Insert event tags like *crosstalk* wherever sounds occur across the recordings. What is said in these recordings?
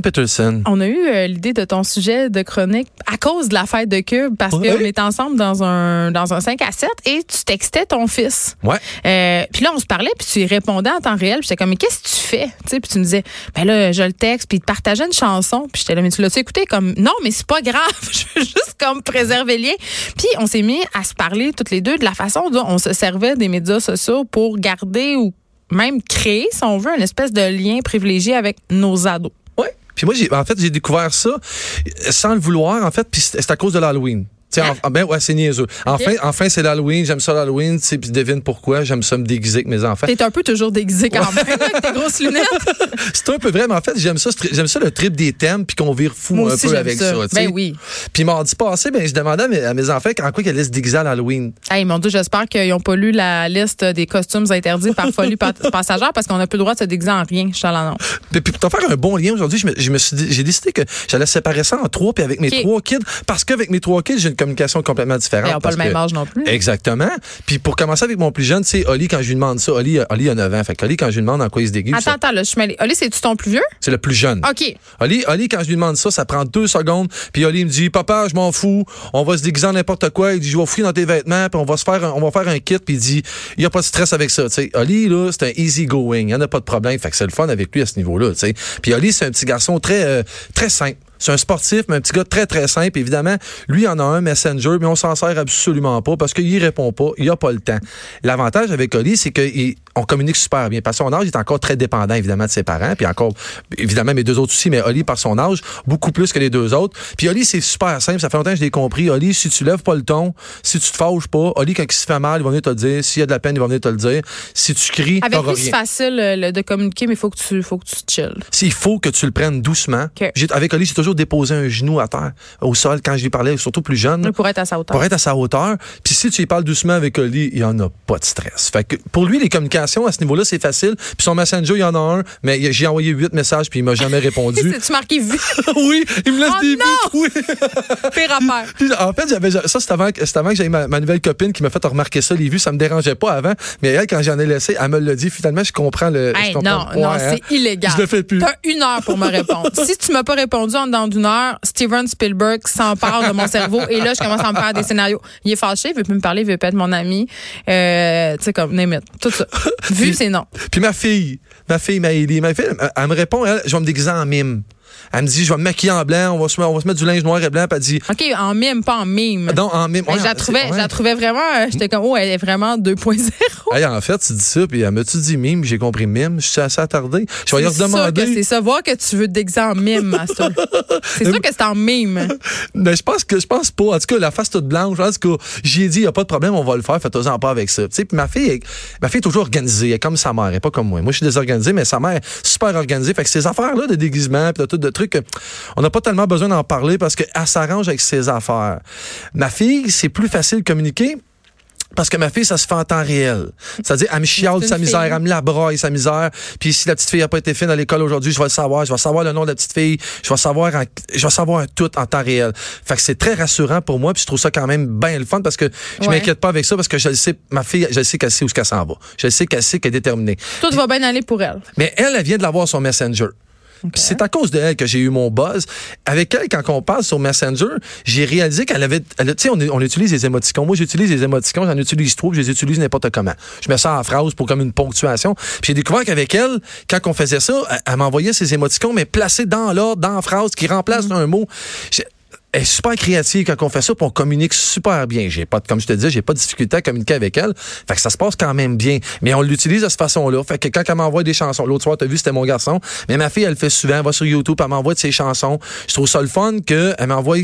Peterson. on a eu euh, l'idée de ton sujet de chronique à cause de la fête de Cube parce qu'on était ensemble dans un dans un 5 à 7 et tu textais ton fils. Ouais. Euh, puis là on se parlait puis tu y répondais en temps réel, puis j'étais comme mais qu'est-ce que tu fais? Puis tu me disais ben là je le texte puis il te partageait une chanson, puis j'étais là mais tu l'as écouté? Comme non mais c'est pas grave, *laughs* je veux juste comme préserver le lien. Puis on s'est mis à se parler toutes les deux de la façon dont on se servait des médias sociaux pour garder ou même créer, si on veut, une espèce de lien privilégié avec nos ados. Puis moi, j'ai, en fait, j'ai découvert ça sans le vouloir, en fait, puis c'est à cause de l'Halloween. En- ben ouais, c'est niaiseux. Enfin, enfin c'est l'Halloween, j'aime ça l'Halloween, tu sais, puis devine pourquoi, j'aime ça me déguiser avec mes enfants. T'es un peu toujours déguisé quand même, avec tes grosses lunettes. *laughs* C'est un peu vrai, mais en fait, j'aime ça, j'aime ça le trip des thèmes, puis qu'on vire fou Moi un aussi, peu avec ça. ça. Ben oui. Puis mardi passé, ben, je demandais à mes, à mes enfants en quoi qu'ils allaient se déguiser à l'Halloween. Hey, mon Dieu, j'espère qu'ils n'ont pas lu la liste des costumes interdits par folie pa- *laughs* passagère parce qu'on n'a plus le droit de se déguiser en rien. Je suis à l'annonce. Puis pour te faire un bon lien aujourd'hui, j'ai décidé que j'allais séparer ça en trois, puis avec mes trois kids, parce qu'avec mes trois kids, j'ai une communication complètement différente. Ils n'ont pas le même que- âge non plus. Exactement. Puis pour commencer avec mon plus jeune, c'est Oli, quand je lui demande ça, Oli, Oli a 9 ans. Fait Oli, quand je lui demande en quoi il se déguise, Attends, ça- attends, là, je suis mêlée. Oli, c'est-tu ton plus vieux? c'est le plus jeune. OK. Oli, Oli, quand je lui demande ça, ça prend deux secondes. Puis Oli me dit, papa, je m'en fous. On va se déguiser en n'importe quoi. Il dit, je vais fouiller dans tes vêtements. Puis on va se faire, un, on va faire un kit. Puis il dit, il y a pas de stress avec ça. Tu sais, Oli, là, c'est un easy going. Il y en a pas de problème. Fait que c'est le fun avec lui à ce niveau-là. Tu sais. Puis Oli, c'est un petit garçon très, euh, très simple. C'est un sportif, mais un petit gars très, très simple. Évidemment, lui, il en a un Messenger, mais on s'en sert absolument pas parce qu'il répond pas. Il a pas le temps. L'avantage avec Oli, c'est qu'on communique super bien. Par son âge, il est encore très dépendant, évidemment, de ses parents. Puis encore, évidemment, mes deux autres aussi, mais Oli, par son âge, beaucoup plus que les deux autres. Puis Oli, c'est super simple. Ça fait longtemps que je l'ai compris. Oli, si tu lèves pas le ton, si tu te fâches pas, Oli, quand il se fait mal, il va venir te le dire. S'il y a de la peine, il va venir te le dire. Si tu cries, Avec lui, c'est facile euh, de communiquer, mais il faut que tu faut que tu chill. S'il faut que tu le prennes doucement. Avec Oli, j'ai toujours déposé un genou à terre, au sol, quand je lui parlais, surtout plus jeune. Pour être à sa hauteur. pour être à sa hauteur. Puis si tu y parles doucement avec Oli, il n'y en a pas de stress. Fait que pour lui, les communications à ce niveau-là, c'est facile. Puis son Messenger, il y en a un, mais j'ai envoyé huit messages puis il m'a jamais répondu. *laughs* C'est-tu marqué vu? *laughs* oui, il me laisse Oh des non! oui. *laughs* Pire. Puis, en fait, j'avais ça c'est avant, avant que j'aie ma, ma nouvelle copine qui m'a fait remarquer ça. Les vues, ça me dérangeait pas avant, mais elle, quand j'en ai laissé, elle me l'a dit. Finalement, je comprends le. Hey, je comprends non, non, hein. c'est illégal. Je le fais plus. T'as une heure pour me répondre. si tu m'as pas répondu en dedans d'une heure, Steven Spielberg s'empare de mon cerveau et là, je commence à me faire des scénarios. Il est fâché, il veut plus me parler, il veut pas être mon ami. Euh, tu sais, comme, name it. Tout ça. Vu, c'est non. Puis ma fille, ma fille Maëlie, ma fille, elle, elle me répond, elle, je vais me déguiser en mime. Elle me dit, je vais me maquiller en blanc, on va se, mettre- on va se mettre du linge noir et blanc. Puis elle dit, OK, en mime, pas en mime. non, en mime. Ouais, je la trouvais, ouais. trouvais vraiment, euh, j'étais comme, oh, elle est vraiment 2.0. Hey, en fait, tu dis ça, puis elle m'a-tu dit mime, j'ai compris mime, je suis assez attardé. Je vais que redemander. c'est ça. Voir que tu veux te déguiser en mime, *laughs* Master. C'est sûr que c'est en mime. Mais je pense que je pense pas. En tout cas, la face toute blanche, en tout cas, j'y ai dit, il n'y a pas de problème, on va le faire, faites-en pas avec ça. Tu sais, puis ma fille, est- ma fille est toujours organisée, elle est comme sa mère, elle est pas comme moi. Moi, je suis désorganisé, mais sa mère est super organisée. Fait que ces affaires-là de déguisement, puis de tout de trucs, on n'a pas tellement besoin d'en parler parce qu'elle s'arrange avec ses affaires. Ma fille, c'est plus facile de communiquer. Parce que ma fille, ça se fait en temps réel. C'est-à-dire, elle me chiale sa misère, fille. elle me la sa misère. Puis si la petite fille n'a pas été fine à l'école aujourd'hui, je vais le savoir. Je vais savoir le nom de la petite fille. Je vais savoir, en- je vais savoir tout en temps réel. Fait que c'est très rassurant pour moi. Puis je trouve ça quand même bien le fun parce que je Ouais. m'inquiète pas avec ça parce que je le sais, ma fille, je le sais qu'elle sait où qu'elle s'en va. Je le sais qu'elle sait qu'elle est déterminée. Tout va bien aller pour elle. Mais elle, elle vient de l'avoir sur Messenger. C'est à cause de elle que j'ai eu mon buzz. Avec elle, quand on parle sur Messenger, j'ai réalisé qu'elle avait. Tu sais, on, on utilise les émoticons. Moi, j'utilise les émoticons, j'en utilise trop, je les utilise n'importe comment. Je mets ça en phrase pour comme une ponctuation. J'ai découvert qu'avec elle, quand on faisait ça, elle, elle m'envoyait ces émoticons, mais placés dans l'ordre, dans la phrase, qui remplacent un mot. Est super créative quand on fait ça, puis on communique super bien. J'ai pas, comme je te disais, j'ai pas de difficulté à communiquer avec elle. Fait que ça se passe quand même bien. Mais on l'utilise de cette façon-là. Fait que quand elle m'envoie des chansons, l'autre soir, t'as vu, c'était mon garçon. Mais ma fille, elle le fait souvent. Elle va sur YouTube, elle m'envoie de ses chansons. Je trouve ça le fun qu'elle m'envoie,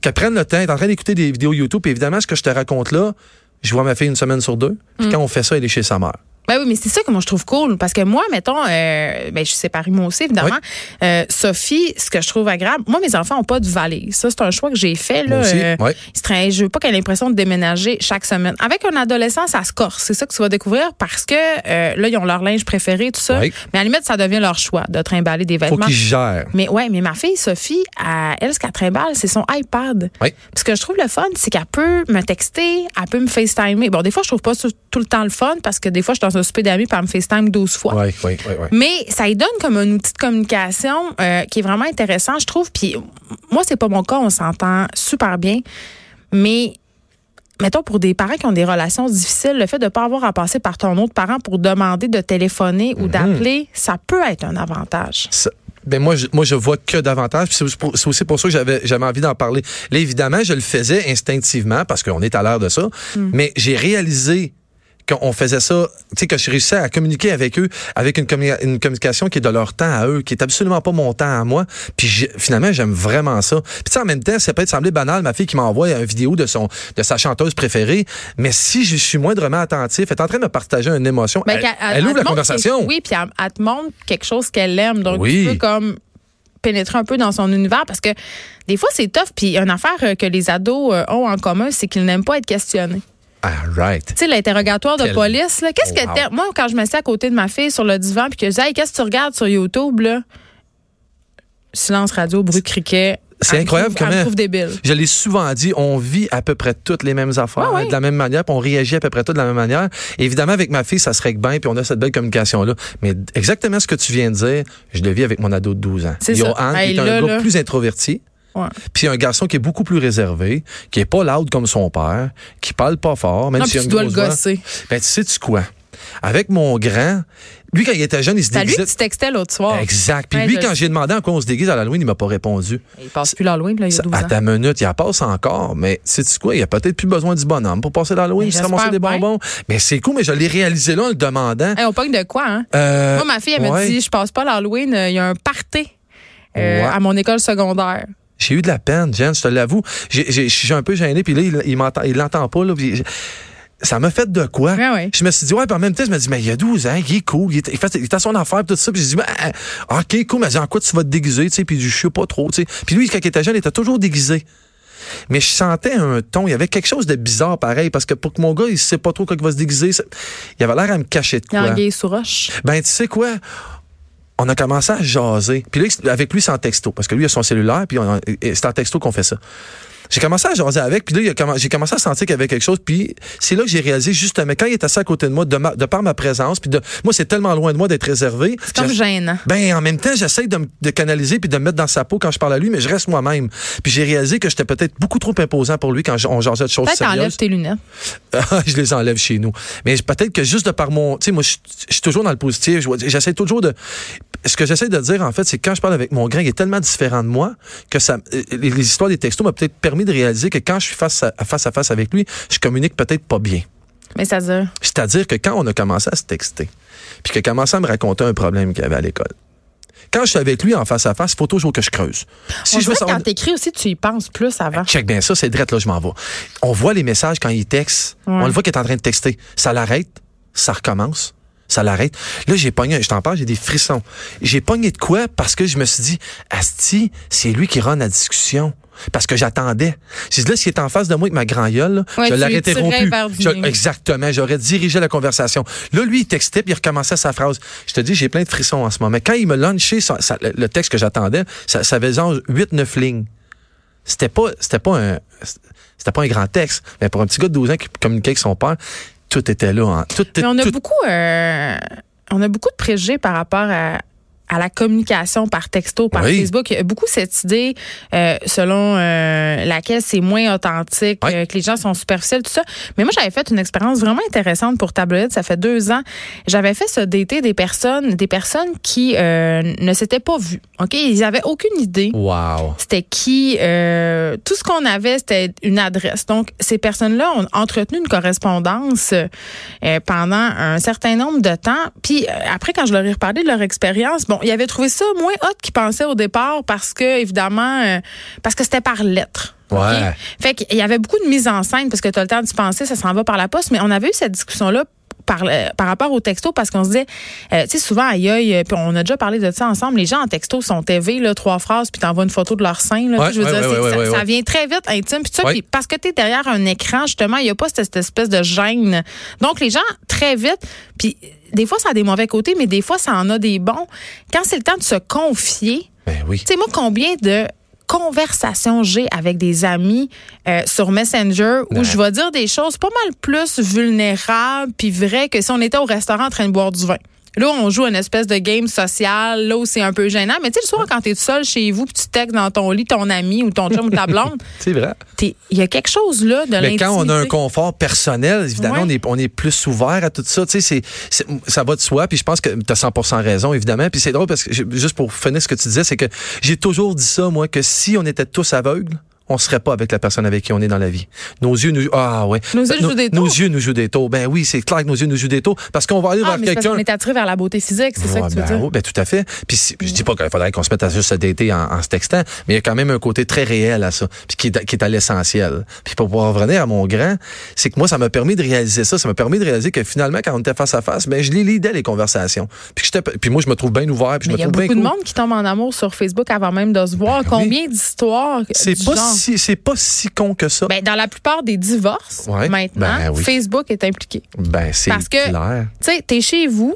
qu'elle prenne le temps, elle est en train d'écouter des vidéos YouTube. Puis évidemment, ce que je te raconte là, je vois ma fille une semaine sur deux. Puis quand on fait ça, elle est chez sa mère. Ben oui, mais c'est ça que moi je trouve cool parce que moi, mettons, euh, ben je suis séparée moi aussi évidemment. Euh, Sophie, ce que je trouve agréable, moi mes enfants ont pas de valise. Ça c'est un choix que j'ai fait là. Moi aussi, Euh, ouais. ils se traînent- je veux pas qu'elle ait l'impression de déménager chaque semaine. Avec un adolescent, ça se corse. C'est ça que tu vas découvrir parce que euh, là ils ont leur linge préféré tout ça. Mais à la limite ça devient leur choix de trimballer des Faut vêtements. qu'ils gèrent. Mais ouais, mais ma fille Sophie, elle, elle ce qu'elle trimballe, c'est son iPad. Oui. Ce que je trouve le fun, c'est qu'elle peut me texter, elle peut me FaceTimer. Bon, des fois, je trouve pas ça tout le temps le fun parce que des fois, je suis dans un souper d'amis puis elle me FaceTime 12 fois. Oui, oui, oui, oui. Mais ça lui donne comme un outil de communication euh, qui est vraiment intéressant, je trouve. Puis moi, c'est pas mon cas, on s'entend super bien. Mais mettons pour des parents qui ont des relations difficiles, le fait de ne pas avoir à passer par ton autre parent pour demander de téléphoner Mhm. ou d'appeler, ça peut être un avantage. Ça- ben moi, je, moi, je vois que davantage. Puis C'est aussi pour- ça que j'avais, j'avais envie d'en parler. Là, évidemment, je le faisais instinctivement parce qu'on est à l'heure de ça. Mais j'ai réalisé qu'on faisait ça, tu sais, que je réussissais à communiquer avec eux avec une, commu- une communication qui est de leur temps à eux, qui est absolument pas mon temps à moi. Puis finalement, j'aime vraiment ça. Puis en même temps, ça peut être semblé banal, ma fille qui m'envoie une vidéo de son de sa chanteuse préférée, mais si je suis moindrement attentif, elle est en train de me partager une émotion, elle, qu'elle- elle elle ouvre la conversation. Oui, puis elle, elle te montre quelque chose qu'elle aime. Donc, Oui. tu peux comme pénétrer un peu dans son univers parce que des fois, c'est tough. Puis une affaire euh, que les ados euh, ont en commun, c'est qu'ils n'aiment pas être questionnés. Ah, right. Tu sais, l'interrogatoire de Quel- police, là, qu'est-ce que Wow. t'aimes? Moi, quand je me suis à côté de ma fille sur le divan puis que je dis, hey, qu'est-ce que tu regardes sur YouTube, là? Silence radio, bruit de criquet. C'est incroyable comment- débile. Je l'ai souvent dit, on vit à peu près toutes les mêmes affaires, Ouais, ouais. de la même manière, puis on réagit à peu près toutes de la même manière. Évidemment, avec ma fille, ça se règle bien, puis on a cette belle communication-là. Mais exactement ce que tu viens de dire, je le vis avec mon ado de 12 ans. C'est Johan, ça. qui Hey, est un gars là. plus introverti. Ouais. Puis un garçon qui est beaucoup plus réservé, qui est pas loud comme son père, qui parle pas fort, même Non, a tu dois le gosser. Ben, tu sais-tu quoi? Avec mon grand, lui, quand il était jeune, il se C'est à lui que déguisait. tu textais l'autre soir. Exact. Puis Ouais, lui, je quand j'ai demandé en quoi on se déguise à l'Halloween, il m'a pas répondu. Il passe plus l'Halloween, là, il y a Ça- 12 à ta minute, il en passe encore, mais sais-tu quoi? Il a peut-être plus besoin du bonhomme pour passer l'Halloween, se ramasser des bien. bonbons. Mais c'est cool, mais je l'ai réalisé là en le demandant. Hey, on pogne de quoi, hein? Euh, Moi, ma fille, elle me dit, je passe pas l'Halloween, euh, il y a un party euh, Ouais. à mon école secondaire. J'ai eu de la peine, Jen, je te l'avoue. J'ai- j'ai- Je suis un peu gêné, puis là, il, il m'entend, il l'entend pas, là, ça m'a fait de quoi? Ouais, ouais. Je me suis dit, ouais, puis en même temps, je me dis, mais il y a 12 ans, il est cool, il est, il fait, il est à son affaire, tout ça. Puis j'ai dit, ben, ok, cool, mais en quoi tu vas te déguiser, tu sais, puis je sais pas trop, tu sais. Puis lui, quand il était jeune, il était toujours déguisé. Mais je sentais un ton, il y avait quelque chose de bizarre pareil, parce que pour que mon gars, il sait pas trop quand il va se déguiser, il avait l'air à me cacher de Il y a quoi. un gay sous roche. Ben, tu sais quoi? On a commencé à jaser. Puis là, avec lui, c'est en texto. Parce que lui, il a son cellulaire, puis c'est en texto qu'on fait ça. J'ai commencé à jaser avec, puis là, j'ai commencé à sentir qu'il y avait quelque chose, puis c'est là que j'ai réalisé, justement, quand il est assis à côté de moi, de, ma- de par ma présence, puis de, moi, c'est tellement loin de moi d'être réservé. C'est comme gênant. ben, en même temps, j'essaie de, canaliser puis de me mettre dans sa peau quand je parle à lui, mais je reste moi-même. Puis j'ai réalisé que j'étais peut-être beaucoup trop imposant pour lui quand on jasait de choses Peut-être sérieuses. enlève tes lunettes. *laughs* Ah, je les enlève chez nous. Mais peut-être que juste de par mon. Tu sais, moi, je suis toujours dans le positif. J'essaie toujours de. Ce que j'essaie de dire, en fait, c'est quand je parle avec mon grand, il est tellement différent de moi que ça, euh, les, les histoires des textos m'ont peut-être permis de réaliser que quand je suis face à, face à face avec lui, je communique peut-être pas bien. Mais ça dire. C'est-à-dire que quand on a commencé à se texter, puis qu'il a commencé à me raconter un problème qu'il avait à l'école, quand je suis avec lui en face à face, il faut toujours que je creuse. Si on je veux savoir- quand t'écris aussi, tu y penses plus avant. Check bien ça, c'est drette, là, je m'en vais. On voit les messages quand il texte. Ouais. On le voit qu'il est en train de texter. Ça l'arrête, ça recommence. Ça l'arrête. Là, j'ai pogné, je t'en parle, j'ai des frissons. J'ai pogné de quoi? Parce que je me suis dit, Asti, c'est lui qui run la discussion. Parce que j'attendais. J'ai dit, là, s'il est en face de moi avec ma grand gueule, Ouais, je l'aurais interrompu. Je- exactement. J'aurais dirigé la conversation. Là, lui, il textait, puis il recommençait sa phrase. Je te dis, j'ai plein de frissons en ce moment. Quand il me sa- le- texte que j'attendais, ça, ça genre 8-9 lignes. C'était pas, c'était pas un, c'était pas un grand texte. Mais pour un petit gars de 12 ans qui communiquait avec son père, tout était là. hein. Tout, Mais on a tout- beaucoup, euh, on a beaucoup de préjugés par rapport à à la communication par texto, par Oui. Facebook. Il y a beaucoup cette idée euh, selon euh, laquelle c'est moins authentique, Oui. euh, que les gens sont superficiels, tout ça. Mais moi, j'avais fait une expérience vraiment intéressante pour Tabloïd. Ça fait deux ans. J'avais fait se dater des personnes, des personnes qui euh, ne s'étaient pas vues. Ok, ils avaient aucune idée Wow. c'était qui. euh, tout ce qu'on avait, c'était une adresse. Donc, ces personnes-là ont entretenu une correspondance euh, pendant un certain nombre de temps. Puis, après, quand je leur ai reparlé de leur expérience, bon, ils avaient trouvé ça moins hot qu'ils pensaient au départ parce que, évidemment, euh, parce que c'était par lettre. Ouais. OK? Fait qu'il y avait beaucoup de mise en scène parce que tu as le temps d'y penser, ça s'en va par la poste, mais on avait eu cette discussion-là par, euh, par rapport au texto parce qu'on se disait, euh, tu sais, souvent, aïe, aïe, euh, puis on a déjà parlé de ça ensemble, les gens en texto sont TV, là, trois phrases, puis t'envoies une photo de leur sein. Là, Ouais, je veux ouais, dire, ouais, ouais, ça, ouais, ça ouais. vient très vite, intime, puis ça, Ouais. puis parce que tu es derrière un écran, justement, il n'y a pas cette, cette espèce de gêne. Donc, les gens, très vite, puis des fois, ça a des mauvais côtés, mais des fois, ça en a des bons. Quand c'est le temps de se confier, Ben oui. tu sais, moi, combien de conversations j'ai avec des amis euh, sur Messenger où Ouais. je vais dire des choses pas mal plus vulnérables puis vraies que si on était au restaurant en train de boire du vin? Là, on joue une espèce de game social, là où c'est un peu gênant. Mais tu sais, le soir, quand t'es tout seul chez vous, puis tu textes dans ton lit ton ami ou ton chum ou ta blonde, *laughs* C'est vrai. il y a quelque chose là de Mais quand on a un confort personnel, évidemment, Ouais. on, est, on est plus ouvert à tout ça. Tu sais, ça va de soi. Puis je pense que tu as 100 raison, évidemment. Puis c'est drôle parce que, juste pour finir ce que tu disais, c'est que j'ai toujours dit ça, moi, que si on était tous aveugles, on serait pas avec la personne avec qui on est dans la vie. Nos yeux nous ah ouais. Nos yeux jouent des Nos tours. yeux nous jouent des tours. Ben oui, c'est clair que nos yeux nous jouent des tours parce qu'on va aller Ah, vers quelqu'un. qu'on est attiré vers la beauté physique, c'est ça Ouais, que tu veux ben, dire? oui, ben, tout à fait. Puis si- je dis pas qu'il faudrait qu'on se mette à juste se dater en, en se textant, mais il y a quand même un côté très réel à ça, puis qui est, qui est à l'essentiel. Puis pour pouvoir revenir à mon grand, c'est que moi ça m'a permis de réaliser ça, ça m'a permis de réaliser que finalement quand on était face à face, ben je les lidais les conversations. Puis j'étais puis moi je me trouve bien ouvert, puis je Mais me il y a trouve bien beaucoup de cool. monde qui tombe en amour sur Facebook avant même de se voir. Ben oui. Combien d'histoires C'est du pas genre? Si c'est pas si con que ça. Ben, dans la plupart des divorces, Ouais. maintenant, Ben oui. Facebook est impliqué. Ben c'est Parce que-. Tu sais, t'es chez vous,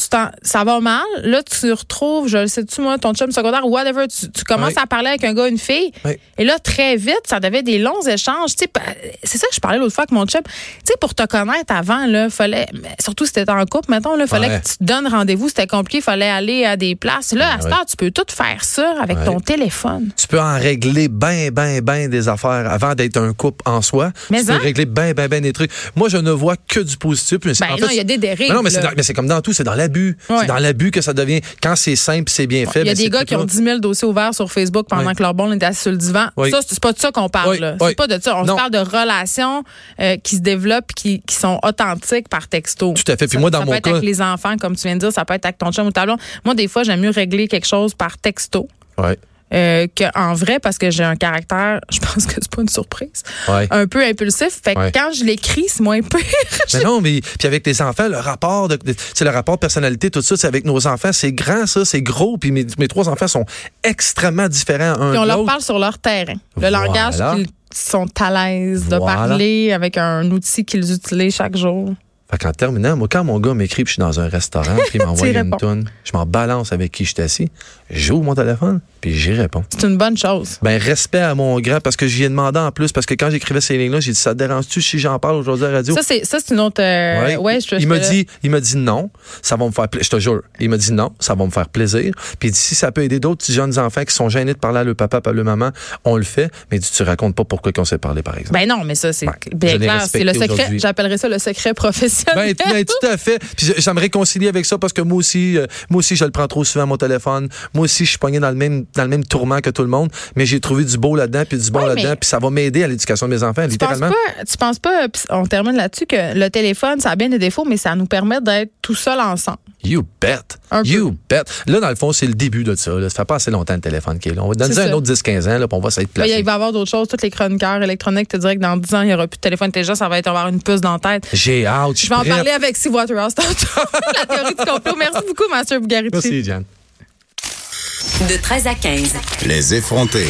tu t'en- ça va mal, là, tu retrouves, je le sais-tu, moi, ton chum secondaire ou whatever, tu, tu commences à parler avec un gars, une fille, et là, très vite, ça devait des longs échanges. C'est ça que je parlais l'autre fois avec mon chum. Tu sais, pour te connaître avant, là, fallait, surtout si t'étais en couple, mettons, là, fallait Ouais. que tu te donnes rendez-vous, c'était compliqué, fallait aller à des places. Là, à Ben ouais. heure, tu peux tout faire ça avec Ouais. ton téléphone. Tu peux en régler ben, ben, ben des affaires avant d'être un couple en soi. Mais tu peux hein? régler ben, ben, ben des trucs. Moi, je ne vois que du positif. Mais Ben en non, il y a des dérives, Mais non, c'est mais c'est comme dans tout, c'est dans l'abus. Ouais. C'est dans l'abus que ça devient. Quand c'est simple, c'est bien fait. Il y a ben, des gars qui ont là. 10 000 dossiers ouverts sur Facebook pendant que leur bon était assis sur le divan. Ça, c'est pas de ça qu'on parle. C'est pas de ça. On se parle de relations euh, qui se développent, qui, qui sont authentiques par texto. Tout à fait. Puis Ça- moi, dans ça mon peut être cas- avec les enfants, comme tu viens de dire, ça peut être avec ton chum ou ta blonde. Moi, des fois, j'aime mieux régler quelque chose par texto. Ouais. Euh, qu'en vrai, parce que j'ai un caractère, *laughs* je pense que c'est pas une surprise, Ouais. un peu impulsif. Fait que Ouais. quand je l'écris, c'est moins pire. *laughs* Mais non, mais puis avec les enfants, le rapport de, c'est le rapport de personnalité, tout ça, c'est avec nos enfants, c'est grand, ça, c'est gros. Puis mes, mes trois enfants sont extrêmement différents un Puis on de leur parle sur leur terrain. Le Voilà. langage qu'ils sont à l'aise de Voilà. parler avec un outil qu'ils utilisent chaque jour. Fait qu'en terminant, moi, quand mon gars m'écrit, puis je suis dans un restaurant, puis il *laughs* m'envoie une toune, je m'en balance avec qui je suis assis, j'ouvre mon téléphone, puis j'y réponds. C'est une bonne chose. Ben, respect à mon grand, parce que j'y ai demandé en plus, parce que quand j'écrivais ces lignes-là, j'ai dit, ça te dérange-tu si j'en parle aujourd'hui à la radio? Ça, c'est, ça, c'est une autre. euh, Ouais. ouais, je, il m'a dit, il m'a dit non, ça va me faire plaisir. Je te jure. Il m'a dit non, ça va me faire plaisir. Puis il dit si ça peut aider d'autres jeunes enfants qui sont gênés de parler à leur papa, à leur maman, on le fait. Mais dit, tu racontes pas pourquoi qu'on s'est parlé, par exemple. Ben non, mais ça, c'est l'ai clair. C'est le secret. J'appellerais ça le secret professionnel. Ben, ben, tout à fait. Puis ça me réconcilie avec ça parce que moi aussi, euh, moi aussi, je le prends trop souvent mon téléphone. Moi aussi, je suis pogné dans le même, dans le même tourment que tout le monde. Mais j'ai trouvé du beau là-dedans, puis du bon Ouais, là-dedans, puis ça va m'aider à l'éducation de mes enfants, Tu penses littéralement. pas, tu penses pas, puis on termine là-dessus, que le téléphone, ça a bien des défauts, mais ça nous permet d'être tout seul ensemble. You bet. Un peu. you bet. Là, dans le fond, c'est le début de ça. Là. Ça fait pas assez longtemps le téléphone qui est là. On va donner un autre 10-15 ans, là, puis on va s'être placé. il va y avoir d'autres choses. Tous les chroniqueurs électroniques te diraient que dans 10 ans, il n'y aura plus de téléphone intelligent. Ça va être avoir une puce dans la tête. J'ai hâte. Je vais en parler avec Steve Waterhouse tantôt. *laughs* la théorie du complot. Merci beaucoup, Master Bugarici. Merci, Jan. De 13 à 15. Les effrontés.